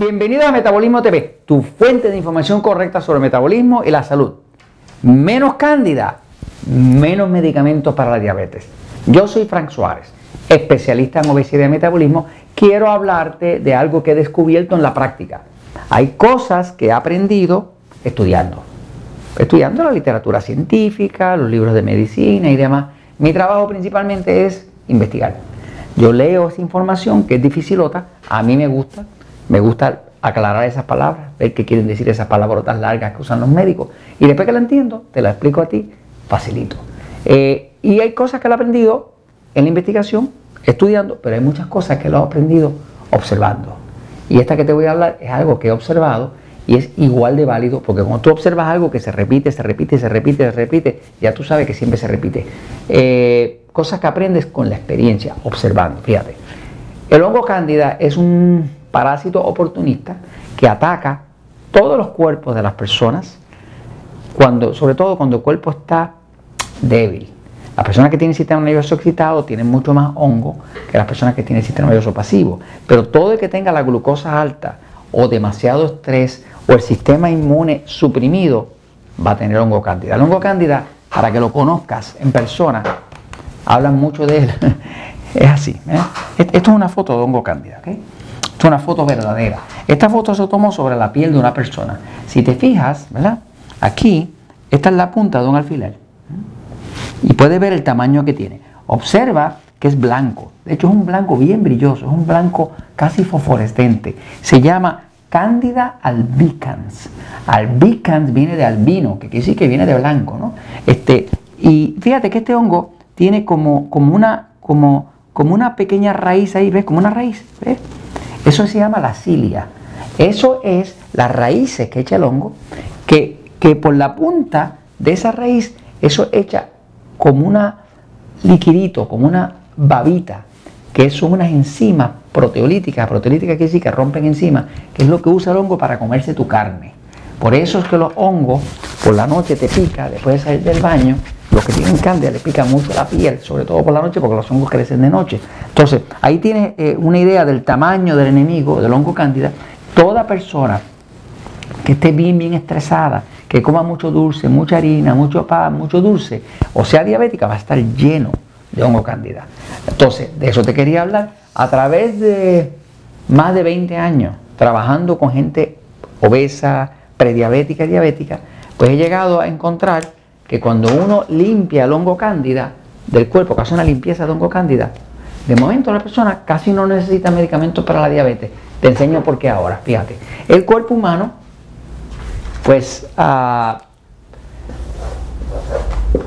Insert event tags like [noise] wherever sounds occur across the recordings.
Bienvenido a Metabolismo TV, tu fuente de información correcta sobre metabolismo y la salud. Menos cándida, menos medicamentos para la diabetes. Yo soy Frank Suárez, especialista en obesidad y metabolismo. Quiero hablarte de algo que he descubierto en la práctica. Hay cosas que he aprendido estudiando. Estudiando la literatura científica, los libros de medicina y demás. Mi trabajo principalmente es investigar. Yo leo esa información que es dificilota, a mí me gusta, me gusta aclarar esas palabras, ver qué quieren decir esas palabras largas que usan los médicos. Y después que la entiendo, te la explico a ti, facilito. Eh, y hay cosas que lo he aprendido en la investigación, estudiando, pero hay muchas cosas que lo he aprendido observando. Y esta que te voy a hablar es algo que he observado y es igual de válido, porque cuando tú observas algo que se repite, se repite, se repite, se repite, ya tú sabes que siempre se repite. Eh, cosas que aprendes con la experiencia, observando. Fíjate, el hongo cándida es un parásito oportunista que ataca todos los cuerpos de las personas, cuando, sobre todo cuando el cuerpo está débil. Las personas que tienen sistema nervioso excitado tienen mucho más hongo que las personas que tienen sistema nervioso pasivo. Pero todo el que tenga la glucosa alta o demasiado estrés o el sistema inmune suprimido va a tener hongo cándida. El hongo cándida, para que lo conozcas en persona, hablan mucho de él. [laughs] es así. ¿eh? Esto es una foto de hongo cándida. ¿okay? Es una foto verdadera. Esta foto se tomó sobre la piel de una persona. Si te fijas, ¿verdad? Aquí, esta es la punta de un alfiler. Y puedes ver el tamaño que tiene. Observa que es blanco. De hecho, es un blanco bien brilloso, es un blanco casi fosforescente. Se llama Cándida albicans. Albicans viene de albino, que quiere decir que viene de blanco, ¿no? Este, y fíjate que este hongo tiene como, como, una, como, como una pequeña raíz ahí, ¿ves? Como una raíz, ¿ves? Eso se llama la cilia. Eso es las raíces que echa el hongo, que, que por la punta de esa raíz, eso echa como una liquidito, como una babita, que son unas enzimas proteolíticas. Proteolíticas quiere decir que rompen enzimas, que es lo que usa el hongo para comerse tu carne. Por eso es que los hongos por la noche te pica, después de salir del baño, los que tienen cándida le pica mucho la piel, sobre todo por la noche, porque los hongos crecen de noche. Entonces, ahí tienes eh, una idea del tamaño del enemigo, del hongo cándida. Toda persona que esté bien, bien estresada, que coma mucho dulce, mucha harina, mucho pan, mucho dulce, o sea diabética, va a estar lleno de hongo cándida. Entonces, de eso te quería hablar. A través de más de 20 años trabajando con gente obesa, prediabética y diabética, pues he llegado a encontrar que cuando uno limpia el hongo cándida del cuerpo, que hace una limpieza de hongo cándida, de momento la persona casi no necesita medicamentos para la diabetes. Te enseño por qué ahora, fíjate. El cuerpo humano, pues ah,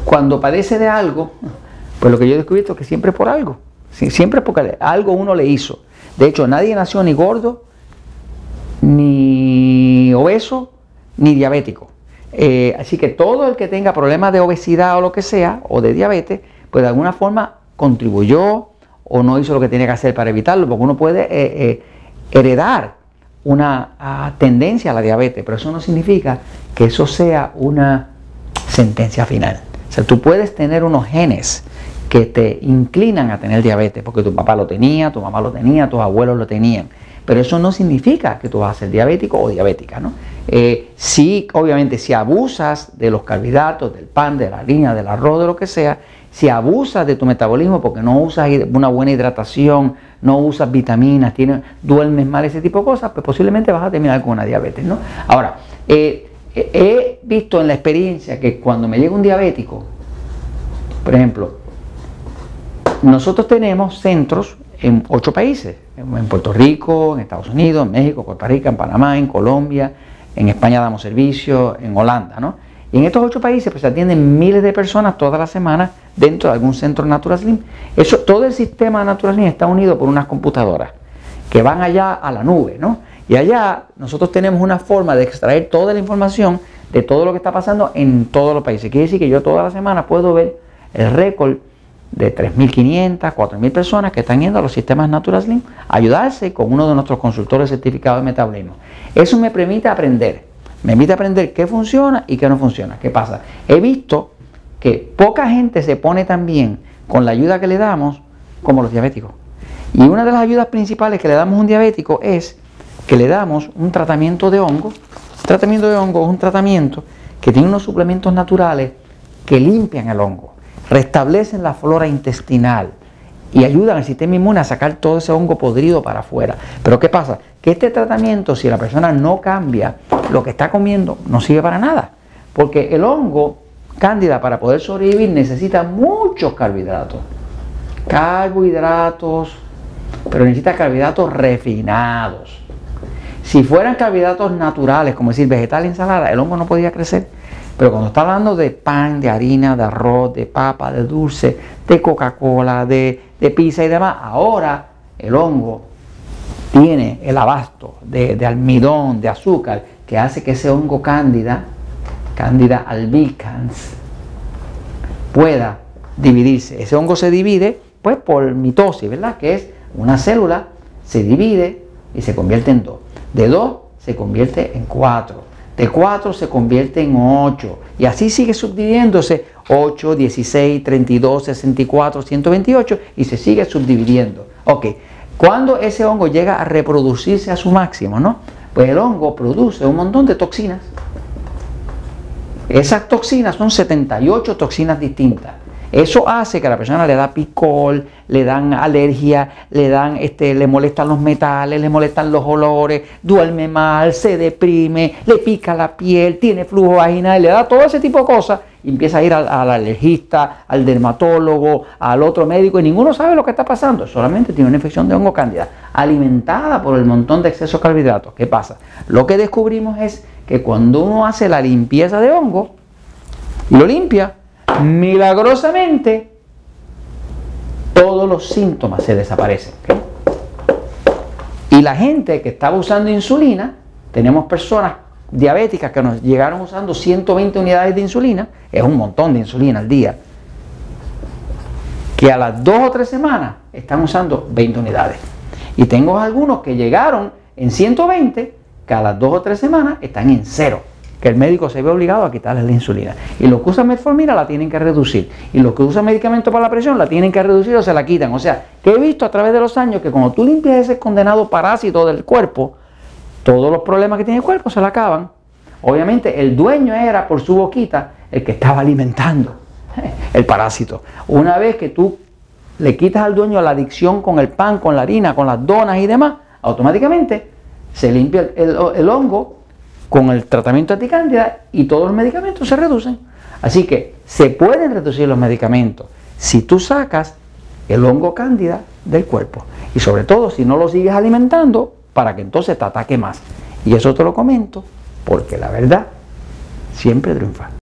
cuando padece de algo, pues lo que yo he descubierto es que siempre es por algo. Siempre es porque algo uno le hizo. De hecho, nadie nació ni gordo, ni obeso, ni diabético. Eh, así que todo el que tenga problemas de obesidad o lo que sea, o de diabetes, pues de alguna forma contribuyó o no hizo lo que tenía que hacer para evitarlo, porque uno puede eh, eh, heredar una ah, tendencia a la diabetes, pero eso no significa que eso sea una sentencia final. O sea, tú puedes tener unos genes que te inclinan a tener diabetes, porque tu papá lo tenía, tu mamá lo tenía, tus abuelos lo tenían. Pero eso no significa que tú vas a ser diabético o diabética, ¿no? Eh, si, obviamente, si abusas de los carbohidratos, del pan, de la harina, del arroz, de lo que sea, si abusas de tu metabolismo porque no usas una buena hidratación, no usas vitaminas, tienes, duermes mal, ese tipo de cosas, pues posiblemente vas a terminar con una diabetes, ¿no? Ahora, eh, he visto en la experiencia que cuando me llega un diabético, por ejemplo, nosotros tenemos centros en ocho países, en Puerto Rico, en Estados Unidos, en México, Costa Rica, en Panamá, en Colombia, en España damos servicio, en Holanda, ¿no? Y en estos ocho países pues se atienden miles de personas todas las semanas dentro de algún centro Natural Slim. Eso, todo el sistema de Natural Slim está unido por unas computadoras que van allá a la nube, ¿no? Y allá nosotros tenemos una forma de extraer toda la información de todo lo que está pasando en todos los países. Quiere decir que yo toda la semana puedo ver el récord de 3.500, 4.000 personas que están yendo a los sistemas Natural Slim a ayudarse con uno de nuestros consultores certificados de metabolismo. Eso me permite aprender, me permite aprender qué funciona y qué no funciona. ¿Qué pasa? He visto que poca gente se pone tan bien con la ayuda que le damos como los diabéticos. Y una de las ayudas principales que le damos a un diabético es que le damos un tratamiento de hongo. El tratamiento de hongo es un tratamiento que tiene unos suplementos naturales que limpian el hongo, restablecen la flora intestinal y ayudan al sistema inmune a sacar todo ese hongo podrido para afuera. Pero ¿qué pasa? Que este tratamiento, si la persona no cambia lo que está comiendo, no sirve para nada. Porque el hongo cándida para poder sobrevivir necesita muchos carbohidratos. Carbohidratos, pero necesita carbohidratos refinados. Si fueran carbohidratos naturales, como decir vegetal, ensalada, el hongo no podía crecer. Pero cuando está hablando de pan, de harina, de arroz, de papa, de dulce, de Coca-Cola, de, pizza y demás, ahora el hongo tiene el abasto de, de, almidón, de azúcar, que hace que ese hongo cándida, cándida albicans, pueda dividirse. Ese hongo se divide pues por mitosis, ¿verdad? Que es una célula se divide y se convierte en dos. De dos se convierte en cuatro. De cuatro se convierte en ocho. Y así sigue subdividiéndose 8, 16, 32, 64, 128 y se sigue subdividiendo. Ok, cuando ese hongo llega a reproducirse a su máximo, ¿no? Pues el hongo produce un montón de toxinas. Esas toxinas son 78 toxinas distintas. Eso hace que a la persona le da picor, le dan alergia, le dan, este, le molestan los metales, le molestan los olores, duerme mal, se deprime, le pica la piel, tiene flujo vaginal, le da todo ese tipo de cosas y empieza a ir al, al, alergista, al dermatólogo, al otro médico y ninguno sabe lo que está pasando, solamente tiene una infección de hongo cándida alimentada por el montón de exceso de carbohidratos. ¿Qué pasa? Lo que descubrimos es que cuando uno hace la limpieza de hongo y lo limpia, milagrosamente todos los síntomas se desaparecen. Y la gente que estaba usando insulina, tenemos personas diabéticas que nos llegaron usando 120 unidades de insulina, es un montón de insulina al día, que a las dos o tres semanas están usando 20 unidades. Y tengo algunos que llegaron en 120, que a las dos o tres semanas están en cero que el médico se ve obligado a quitarle la insulina. Y los que usan metformina la tienen que reducir. Y los que usan medicamentos para la presión la tienen que reducir o se la quitan. O sea, que he visto a través de los años que cuando tú limpias ese condenado parásito del cuerpo, todos los problemas que tiene el cuerpo se le acaban. Obviamente el dueño era por su boquita el que estaba alimentando [laughs] el parásito. Una vez que tú le quitas al dueño la adicción con el pan, con la harina, con las donas y demás, automáticamente se limpia el hongo con el tratamiento anticándida y todos los medicamentos se reducen. Así que se pueden reducir los medicamentos si tú sacas el hongo cándida del cuerpo. Y sobre todo si no lo sigues alimentando para que entonces te ataque más. Y eso te lo comento porque la verdad siempre triunfa.